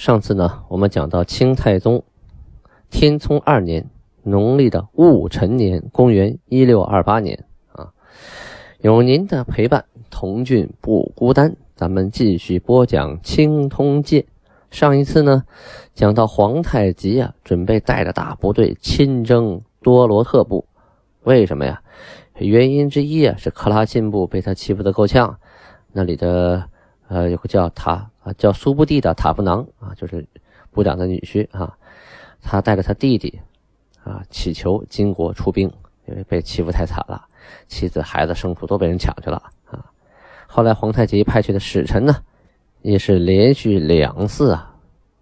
上次呢，我们讲到清太宗天聪二年农历的戊辰年，公元一六二八年啊，有您的陪伴，童俊不孤单。咱们继续播讲《清通鉴》。上一次呢，讲到皇太极啊，准备带着大部队亲征多罗特部。为什么呀？原因之一啊，是克拉沁部被他欺负的够呛，那里的呃有个叫他。啊，叫苏布蒂的塔布囊啊，就是部长的女婿啊。他带着他弟弟啊，祈求金国出兵，因为被欺负太惨了，妻子、孩子、牲畜都被人抢去了啊。后来皇太极派去的使臣呢，也是连续两次啊，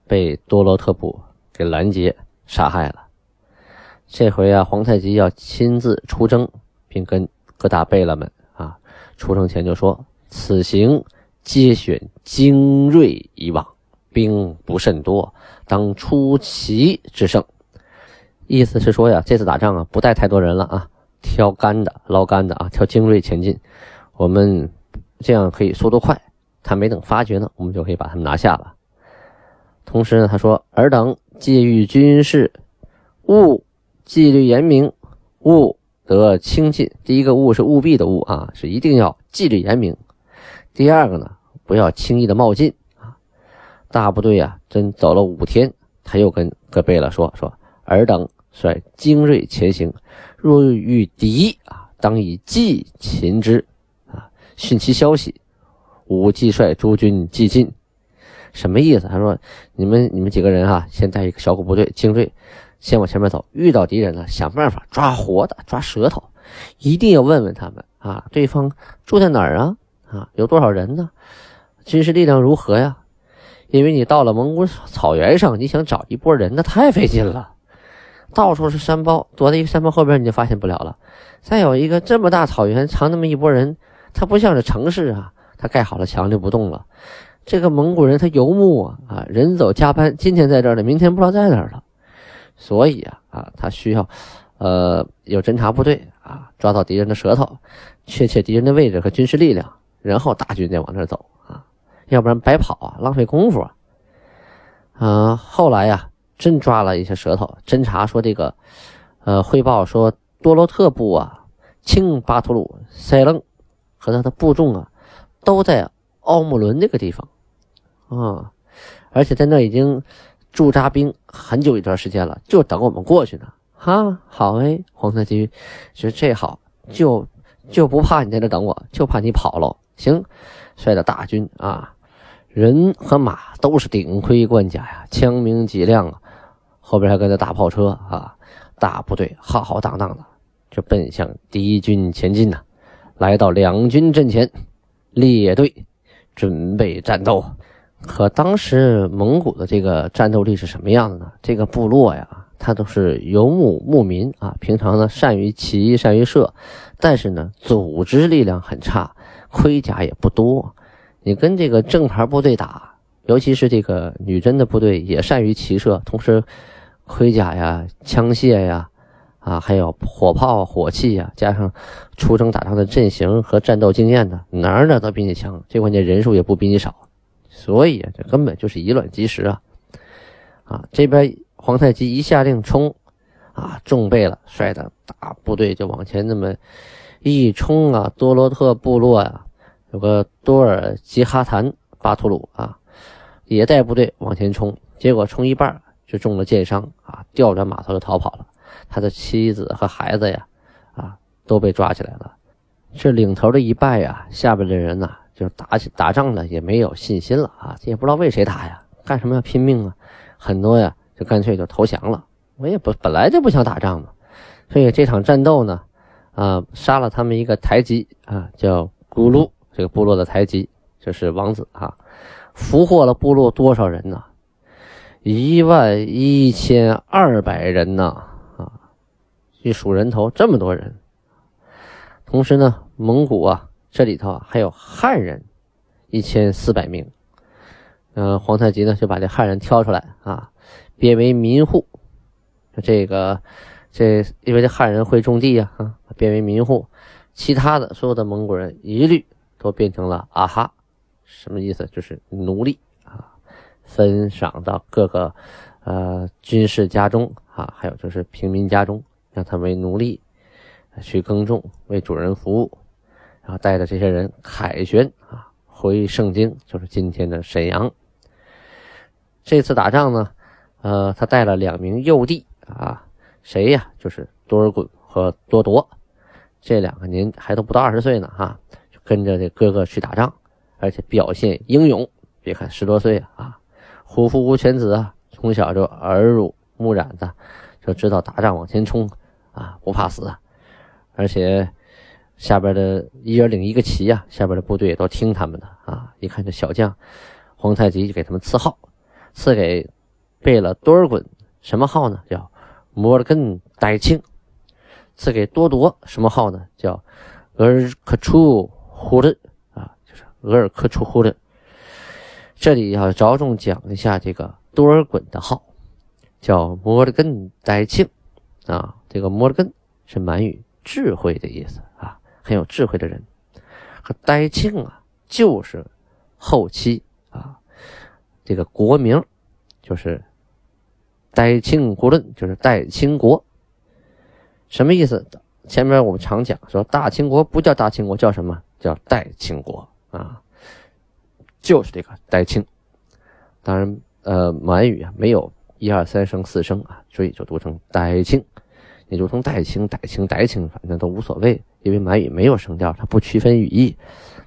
被多罗特部给拦截杀害了。这回啊，皇太极要亲自出征，并跟各大贝勒们啊，出征前就说：“此行。”皆选精锐以往，兵不甚多，当出奇制胜。意思是说呀，这次打仗啊，不带太多人了啊，挑干的、捞干的啊，挑精锐前进。我们这样可以速度快，他没等发觉呢，我们就可以把他们拿下了。同时呢，他说：“尔等戒欲军事，务纪律严明，务得清进。第一个‘务’是务必的‘务’啊，是一定要纪律严明。第二个呢？”不要轻易的冒进啊！大部队呀，真走了五天，他又跟戈贝勒说：“说尔等率精锐前行，若遇敌啊，当以计擒之啊，讯其消息。吾既率诸军既进，什么意思？他说：你们你们几个人啊，先带一个小股部队精锐，先往前面走。遇到敌人了，想办法抓活的，抓舌头，一定要问问他们啊，对方住在哪儿啊？啊，有多少人呢？”军事力量如何呀？因为你到了蒙古草原上，你想找一波人，那太费劲了，到处是山包，躲在一个山包后边你就发现不了了。再有一个这么大草原，藏那么一波人，他不像是城市啊，他盖好了墙就不动了。这个蒙古人他游牧啊，啊，人走加班，今天在这儿呢，明天不知道在哪儿了。所以啊，啊，他需要，呃，有侦察部队啊，抓到敌人的舌头，确切敌人的位置和军事力量，然后大军再往那儿走。要不然白跑啊，浪费功夫啊！啊，后来呀，真抓了一些舌头。侦查说这个，呃，汇报说多罗特部啊，清巴图鲁、塞楞和他的部众啊，都在奥木伦那个地方啊，而且在那已经驻扎兵很久一段时间了，就等我们过去呢。哈，好哎，皇太极说这好，就就不怕你在这等我，就怕你跑了。行，率着大军啊。人和马都是顶盔贯甲呀，枪鸣几亮啊，后边还跟着大炮车啊，大部队浩浩荡荡的就奔向敌军前进呐。来到两军阵前，列队准备战斗。可当时蒙古的这个战斗力是什么样的呢？这个部落呀，他都是游牧牧民啊，平常呢善于骑，善于射，但是呢组织力量很差，盔甲也不多。你跟这个正牌部队打，尤其是这个女真的部队，也善于骑射，同时盔甲呀、枪械呀，啊，还有火炮、火器呀，加上出征打仗的阵型和战斗经验的，哪儿哪都比你强。最关键人数也不比你少，所以这根本就是以卵击石啊！啊，这边皇太极一下令冲，啊，重备了，率的大部队就往前那么一冲啊，多罗特部落呀。有个多尔吉哈坦巴图鲁啊，也带部队往前冲，结果冲一半就中了箭伤啊，调转马头就逃跑了。他的妻子和孩子呀，啊都被抓起来了。这领头的一败呀，下边的人呢就打起打仗呢也没有信心了啊，也不知道为谁打呀，干什么要拼命啊？很多呀就干脆就投降了。我也不本来就不想打仗嘛，所以这场战斗呢，啊杀了他们一个台吉啊，叫咕噜。这个部落的台吉，就是王子啊，俘获了部落多少人呢？一万一千二百人呢！啊，一数人头，这么多人。同时呢，蒙古啊，这里头还有汉人一千四百名。嗯，皇太极呢就把这汉人挑出来啊，编为民户。这个，这因为这汉人会种地呀，啊，编为民户。其他的所有的蒙古人一律都变成了啊哈，什么意思？就是奴隶啊，分赏到各个呃军事家中啊，还有就是平民家中，让他为奴隶去耕种，为主人服务，然后带着这些人凯旋啊回盛京，就是今天的沈阳。这次打仗呢，呃，他带了两名幼弟啊，谁呀？就是多尔衮和多铎。这两个年还都不到二十岁呢，哈，跟着这哥哥去打仗，而且表现英勇。别看十多岁啊，虎父无犬子啊，从小就耳濡目染的，就知道打仗往前冲啊，不怕死。而且下边的一人领一个旗呀，下边的部队也都听他们的啊。一看这小将，皇太极就给他们赐号，赐给贝勒多尔衮什么号呢？叫摩尔根代庆。赐给多铎什么号呢？叫额尔克楚呼伦啊，就是额尔克楚呼伦。这里要着重讲一下这个多尔衮的号，叫摩尔根代庆啊。这个摩尔根是满语智慧的意思啊，很有智慧的人。和代庆啊，就是后期啊，这个国名就是代庆国论，就是代清国。什么意思？前面我们常讲说，大清国不叫大清国，叫什么？叫代清国啊，就是这个代清。当然，呃，满语啊没有一二三声四声啊，所以就读成代清。也读成代清、代清、代清，反正都无所谓，因为满语没有声调，它不区分语义。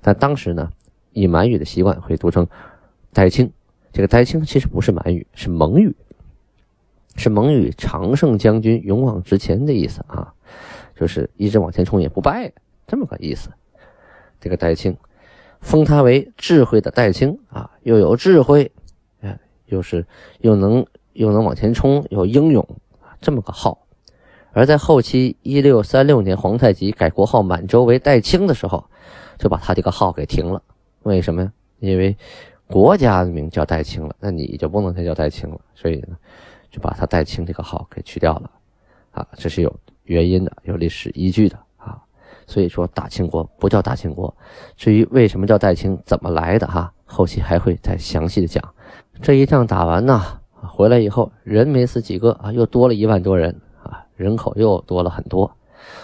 但当时呢，以满语的习惯会读成代清。这个代清其实不是满语，是蒙语。是蒙语“常胜将军，勇往直前”的意思啊，就是一直往前冲也不败，这么个意思。这个代清，封他为智慧的代清啊，又有智慧，哎，又是又能又能往前冲，又英勇，这么个号。而在后期一六三六年，皇太极改国号满洲为代清的时候，就把他这个号给停了。为什么呀？因为国家的名叫代清了，那你就不能再叫代清了，所以呢。就把他代清这个号给去掉了，啊，这是有原因的，有历史依据的。所以说大清国不叫大清国。至于为什么叫代清，怎么来的哈，后期还会再详细的讲。这一仗打完呢，回来以后人没死几个啊，又多了一万多人啊，人口又多了很多。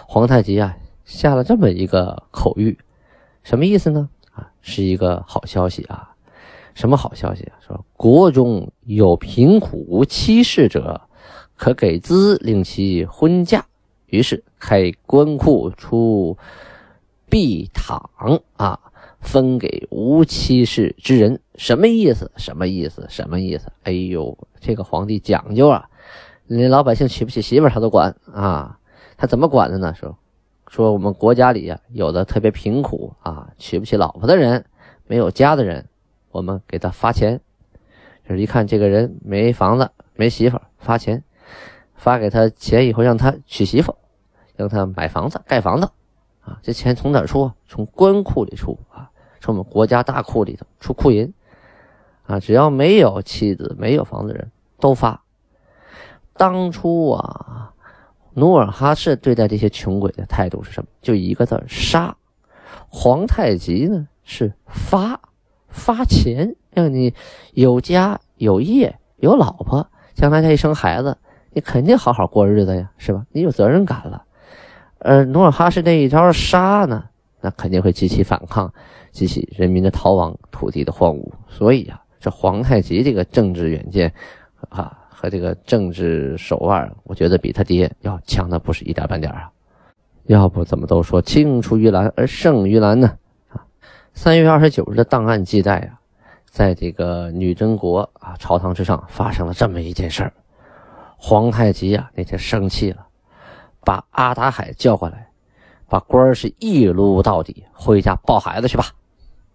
皇太极啊下了这么一个口谕，什么意思呢？啊，是一个好消息啊。什么好消息啊？说国中有贫苦无妻室者，可给资令其婚嫁。于是开官库出币堂啊，分给无妻室之人。什么意思？什么意思？什么意思？哎呦，这个皇帝讲究啊，连老百姓娶不起媳妇他都管啊。他怎么管的呢？说说我们国家里呀，有的特别贫苦啊，娶不起老婆的人，没有家的人。我们给他发钱，就是一看这个人没房子没媳妇，发钱，发给他钱以后让他娶媳妇，让他买房子盖房子，啊，这钱从哪出？从官库里出啊，从我们国家大库里头出库银，啊，只要没有妻子没有房子的人都发。当初啊，努尔哈赤对待这些穷鬼的态度是什么？就一个字杀。皇太极呢是发。发钱让你有家有业有老婆，将来再一生孩子，你肯定好好过日子呀，是吧？你有责任感了。而努尔哈赤那一招杀呢，那肯定会激起反抗，激起人民的逃亡，土地的荒芜。所以啊，这皇太极这个政治远见啊和这个政治手腕，我觉得比他爹要强的不是一点半点啊。要不怎么都说青出于蓝而胜于蓝呢？啊三月二十九日的档案记载啊，在这个女真国啊朝堂之上发生了这么一件事儿。皇太极啊那天生气了，把阿达海叫过来，把官儿是一撸到底，回家抱孩子去吧。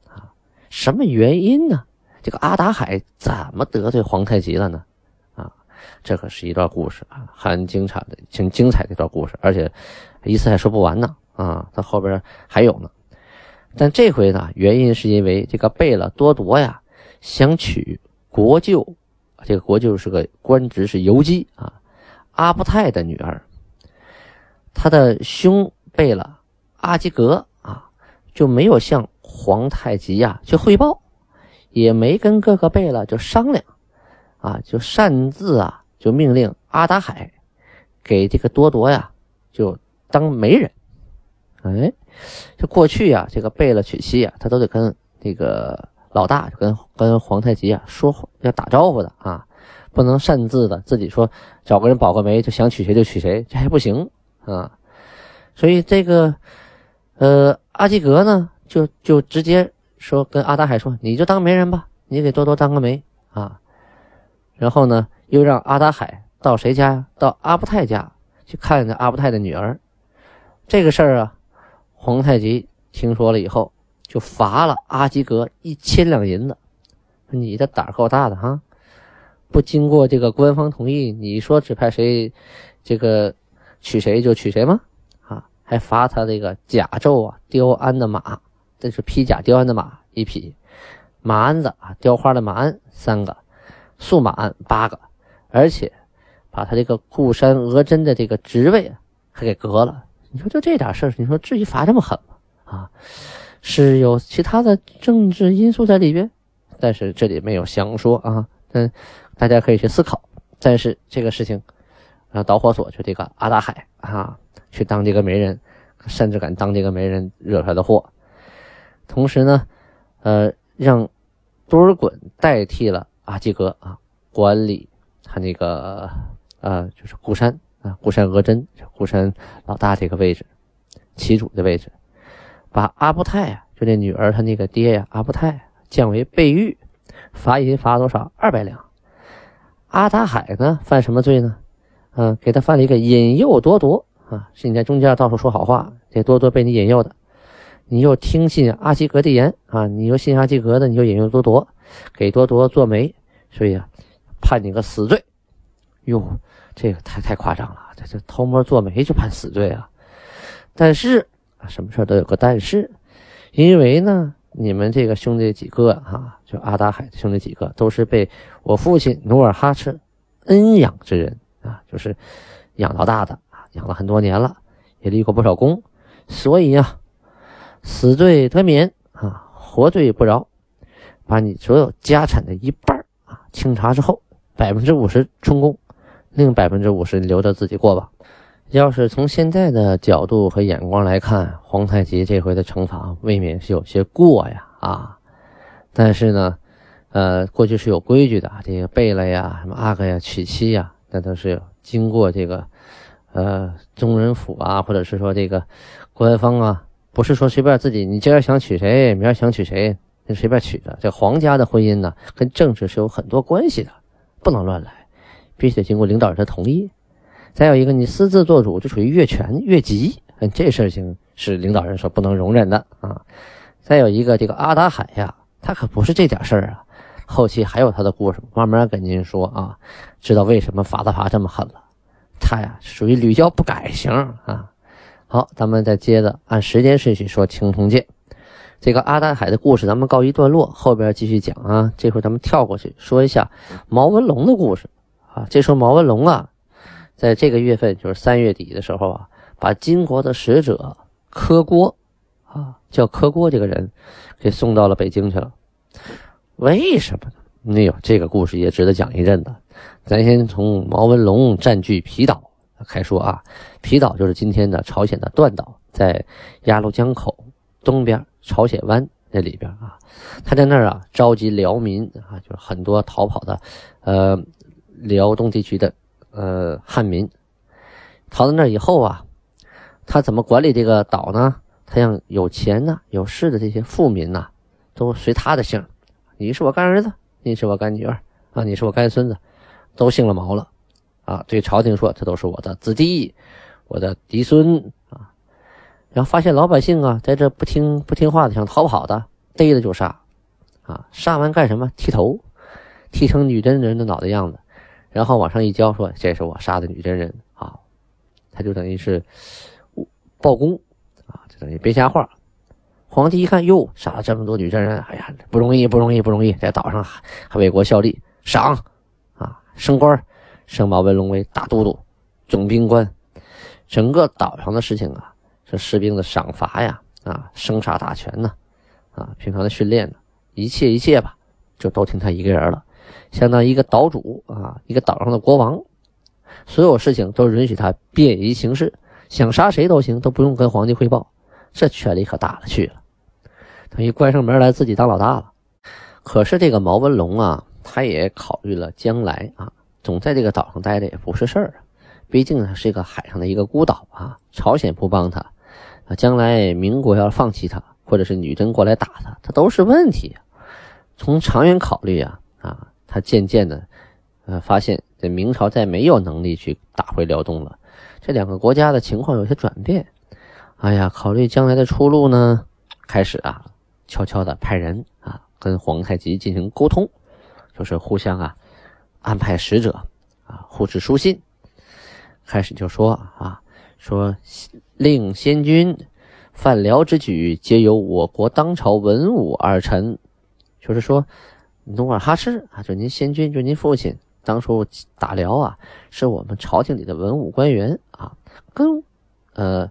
啊，什么原因呢？这个阿达海怎么得罪皇太极了呢？啊这可是一段故事啊，很精彩的、挺精彩的一段故事，而且一次还说不完呢啊，他后边还有呢。但这回呢，原因是因为这个贝勒多铎呀，想娶国舅，这个国舅是个官职是游击啊，阿布泰的女儿。他的兄贝勒阿基格啊，就没有向皇太极呀去汇报，也没跟哥哥贝勒就商量，啊，就擅自啊就命令阿达海给这个多铎呀就当媒人。哎，这过去呀，这个贝勒娶妻呀，他都得跟那个老大，跟跟皇太极啊说要打招呼的啊，不能擅自的自己说找个人保个媒，就想娶谁就娶谁，这还不行啊。所以这个呃阿基格呢，就就直接说跟阿达海说，你就当媒人吧，你给多多当个媒啊。然后呢，又让阿达海到谁家？到阿布泰家去看看阿布泰的女儿。这个事儿啊。皇太极听说了以后，就罚了阿基格一千两银子。你的胆儿够大的哈！不经过这个官方同意，你说指派谁，这个娶谁就娶谁吗？啊，还罚他这个甲胄啊，雕鞍的马，这是披甲雕鞍的马一匹，马鞍子啊，雕花的马鞍三个，素马鞍八个，而且把他这个固山额真的这个职位还给革了。你说就这点事儿，你说至于罚这么狠吗？啊，是有其他的政治因素在里边，但是这里没有详说啊。嗯，大家可以去思考。但是这个事情，啊，导火索就这个阿达海啊，去当这个媒人，甚至敢当这个媒人惹出来的祸。同时呢，呃，让多尔衮代替了阿基格啊，管理他那个呃，就是固山。啊，固山额真，固山老大这个位置，旗主的位置，把阿布泰啊，就那女儿他那个爹呀，阿布泰降为备狱，罚银罚多少？二百两。阿达海呢，犯什么罪呢？嗯，给他犯了一个引诱夺夺啊，是你在中间到处说好话，这多多被你引诱的，你又听信阿基格的言啊，你又信阿基格的，你就引诱多夺，给多夺做媒，所以啊，判你个死罪。哟。这个太太夸张了，这这偷摸做媒就判死罪啊！但是，什么事都有个但是，因为呢，你们这个兄弟几个哈，就阿达海的兄弟几个，都是被我父亲努尔哈赤恩养之人啊，就是养到大的啊，养了很多年了，也立过不少功，所以啊，死罪得免啊，活罪不饶，把你所有家产的一半啊清查之后，百分之五十充公。另百分之五十留着自己过吧。要是从现在的角度和眼光来看，皇太极这回的惩罚未免是有些过呀啊！但是呢，呃，过去是有规矩的，这个贝勒呀、什么阿哥呀、娶妻呀，那都是经过这个呃宗人府啊，或者是说这个官方啊，不是说随便自己你今儿想娶谁，明儿想娶谁就随便娶的。这皇家的婚姻呢，跟政治是有很多关系的，不能乱来。必须得经过领导人的同意，再有一个，你私自做主就属于越权越级，这事情是领导人所不能容忍的啊。再有一个，这个阿达海呀，他可不是这点事儿啊，后期还有他的故事，慢慢跟您说啊，知道为什么罚他罚这么狠了。他呀，属于屡教不改型啊。好，咱们再接着按时间顺序说青铜剑。这个阿达海的故事咱们告一段落，后边继续讲啊。这会咱们跳过去说一下毛文龙的故事。啊，这时候毛文龙啊，在这个月份，就是三月底的时候啊，把金国的使者柯郭，啊，叫柯郭这个人，给送到了北京去了。为什么呢？哎呦，这个故事也值得讲一阵子。咱先从毛文龙占据皮岛开说啊。皮岛就是今天的朝鲜的断岛，在鸭绿江口东边朝鲜湾那里边啊。他在那儿啊，召集辽民啊，就是很多逃跑的，呃。辽东地区的呃汉民逃到那以后啊，他怎么管理这个岛呢？他让有钱呢、有势的这些富民呐，都随他的姓。你是我干儿子，你是我干女儿啊，你是我干孙子，都姓了毛了啊。对朝廷说，这都是我的子弟，我的嫡孙啊。然后发现老百姓啊，在这不听不听话的，想逃跑的，逮了就杀啊。杀完干什么？剃头，剃成女真人的脑袋样子。然后往上一交，说这是我杀的女真人啊，他就等于是报功啊，就等于编瞎话。皇帝一看，哟，杀了这么多女真人，哎呀，不容易，不容易，不容易，在岛上还还为国效力，赏啊，升官，升毛文龙为大都督、总兵官。整个岛上的事情啊，这士兵的赏罚呀，啊，生杀大权呢，啊，平常的训练呢，一切一切吧，就都听他一个人了，相当于一个岛主啊，一个岛上的国王，所有事情都允许他便宜行事，想杀谁都行，都不用跟皇帝汇报，这权力可大了去了。等于关上门来自己当老大了，可是这个毛文龙啊，他也考虑了将来啊，总在这个岛上待着也不是事儿啊，毕竟他是一个海上的一个孤岛啊，朝鲜不帮他，啊，将来民国要放弃他，或者是女真过来打他，他都是问题。从长远考虑啊，啊，他渐渐的，呃，发现这明朝再没有能力去打回辽东了，这两个国家的情况有些转变，哎呀，考虑将来的出路呢，开始啊。悄悄的派人啊，跟皇太极进行沟通，就是互相啊安排使者啊互致书信。开始就说啊，说令先君犯辽之举，皆由我国当朝文武二臣，就是说努尔哈赤啊，就您先君，就您父亲当初打辽啊，是我们朝廷里的文武官员啊，跟呃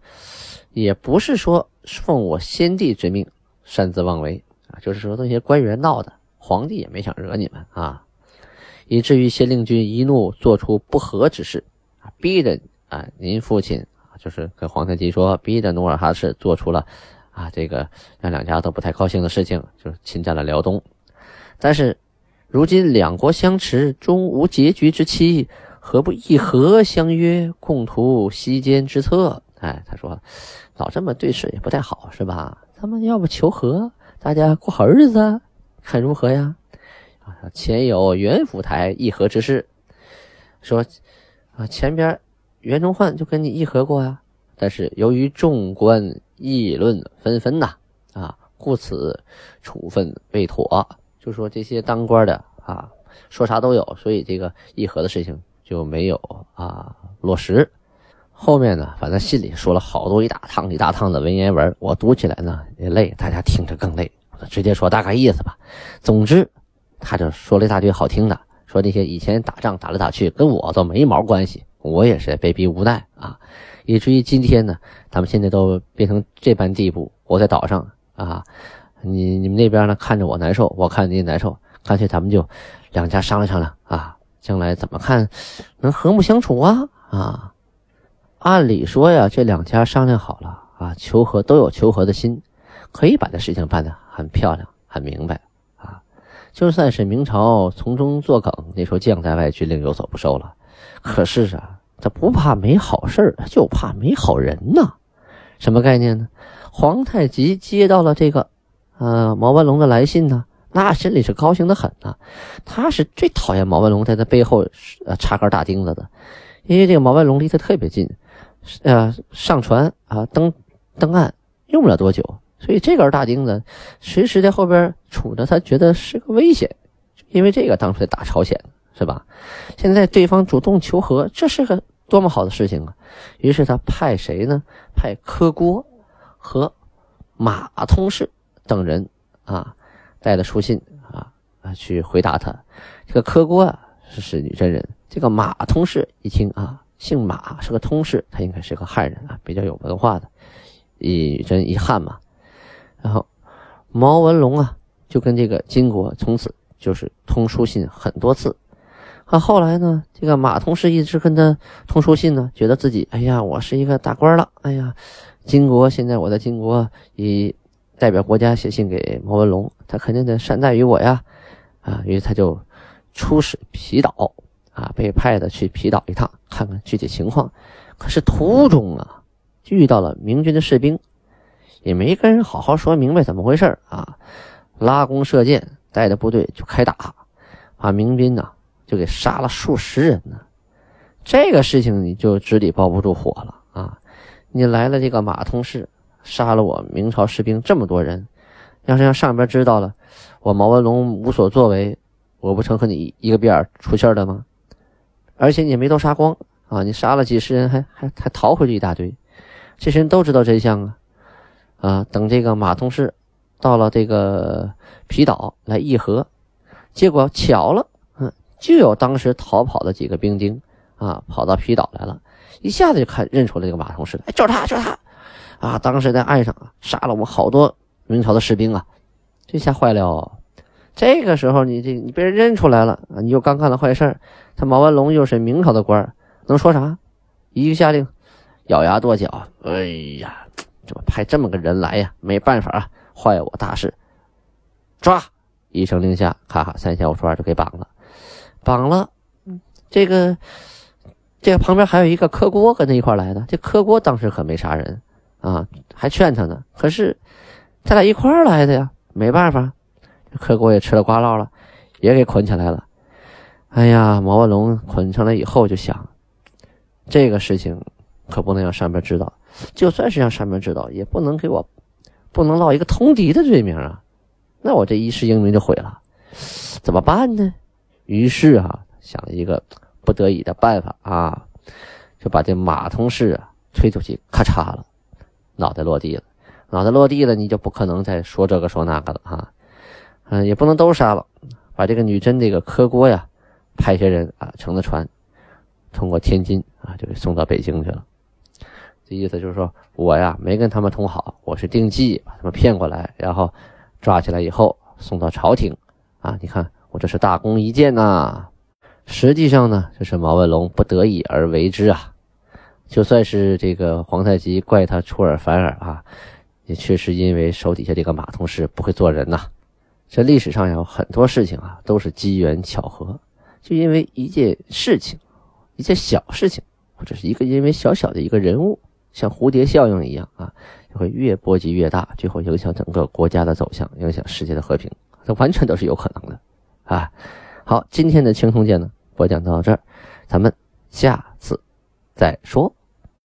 也不是说奉我先帝之命。擅自妄为啊，就是说那些官员闹的，皇帝也没想惹你们啊，以至于先令军一怒做出不和之事啊，逼着啊您父亲啊，就是跟皇太极说，逼着努尔哈赤做出了啊这个让两家都不太高兴的事情，就是侵占了辽东。但是如今两国相持，终无结局之期，何不议和相约，共图西间之策？哎，他说老这么对视也不太好，是吧？咱们要不求和，大家过好日子，看如何呀？啊，前有袁府台议和之事，说啊，前边袁崇焕就跟你议和过呀，但是由于众官议论纷纷呐，啊，故此处分未妥。就说这些当官的啊，说啥都有，所以这个议和的事情就没有啊落实。后面呢，反正信里说了好多一大趟一大趟的文言文，我读起来呢也累，大家听着更累。我直接说大概意思吧。总之，他就说了一大堆好听的，说那些以前打仗打来打去跟我都没毛关系，我也是被逼无奈啊。以至于今天呢，他们现在都变成这般地步。我在岛上啊，你你们那边呢看着我难受，我看着你难受，干脆咱们就两家商量商量啊，将来怎么看能和睦相处啊啊。按理说呀，这两家商量好了啊，求和都有求和的心，可以把这事情办得很漂亮、很明白啊。就算是明朝从中作梗，你说将在外，军令有所不受了。可是啊，他不怕没好事他就怕没好人呐。什么概念呢？皇太极接到了这个呃毛文龙的来信呢，那心里是高兴的很呐。他是最讨厌毛文龙在他背后呃插根大钉子的，因为这个毛文龙离他特别近。呃，上船啊，登登岸用不了多久，所以这根大钉子随时在后边杵着，他觉得是个危险，因为这个当初在打朝鲜，是吧？现在对方主动求和，这是个多么好的事情啊！于是他派谁呢？派柯郭和马通事等人啊，带了书信啊啊去回答他。这个柯郭啊是是女真人，这个马通事一听啊。姓马是个通事，他应该是个汉人啊，比较有文化的，一真一汉嘛。然后毛文龙啊，就跟这个金国从此就是通书信很多次。啊后来呢，这个马通事一直跟他通书信呢，觉得自己哎呀，我是一个大官了，哎呀，金国现在我在金国以代表国家写信给毛文龙，他肯定得善待于我呀，啊，于是他就出使皮岛。啊，被派的去皮岛一趟，看看具体情况。可是途中啊，遇到了明军的士兵，也没跟人好好说明白怎么回事啊，拉弓射箭，带着部队就开打，把明兵呢就给杀了数十人呢。这个事情你就纸里包不住火了啊！你来了这个马通市，杀了我明朝士兵这么多人，要是让上边知道了，我毛文龙无所作为，我不成和你一个边出气的吗？而且你也没都杀光啊，你杀了几十人，还还还逃回去一大堆。这些人都知道真相啊，啊，等这个马同事到了这个皮岛来议和，结果巧了，嗯，就有当时逃跑的几个兵丁啊，跑到皮岛来了，一下子就看认出了这个马同事，哎，就是他，就是他，啊，当时在岸上啊，杀了我们好多明朝的士兵啊，这下坏了。这个时候你这你被人认出来了啊，你又刚干了坏事他毛文龙又是明朝的官能说啥？一个下令。咬牙跺脚，哎呀，怎么派这么个人来呀？没办法啊，坏我大事！抓！一声令下，咔咔三下五除二就给绑了。绑了，这个这个旁边还有一个柯郭跟他一块来的。这柯郭当时可没杀人啊，还劝他呢。可是他俩一块来的呀，没办法，柯郭也吃了瓜烙了，也给捆起来了。哎呀，毛文龙捆上来以后就想，这个事情。可不能让上面知道，就算是让上面知道，也不能给我，不能落一个通敌的罪名啊！那我这一世英名就毁了，怎么办呢？于是啊，想了一个不得已的办法啊，就把这马同事啊推出去，咔嚓了，脑袋落地了。脑袋落地了，你就不可能再说这个说那个了啊！嗯，也不能都杀了，把这个女真这个科锅呀，派些人啊乘了船，通过天津啊就给送到北京去了。这意思就是说，我呀没跟他们通好，我是定计把他们骗过来，然后抓起来以后送到朝廷。啊，你看我这是大功一件呐！实际上呢，这是毛文龙不得已而为之啊。就算是这个皇太极怪他出尔反尔啊，也确实因为手底下这个马同事不会做人呐。这历史上有很多事情啊，都是机缘巧合，就因为一件事情，一件小事情，或者是一个因为小小的一个人物。像蝴蝶效应一样啊，就会越波及越大，最后影响整个国家的走向，影响世界的和平，这完全都是有可能的啊！好，今天的青铜剑呢，播讲到这儿，咱们下次再说。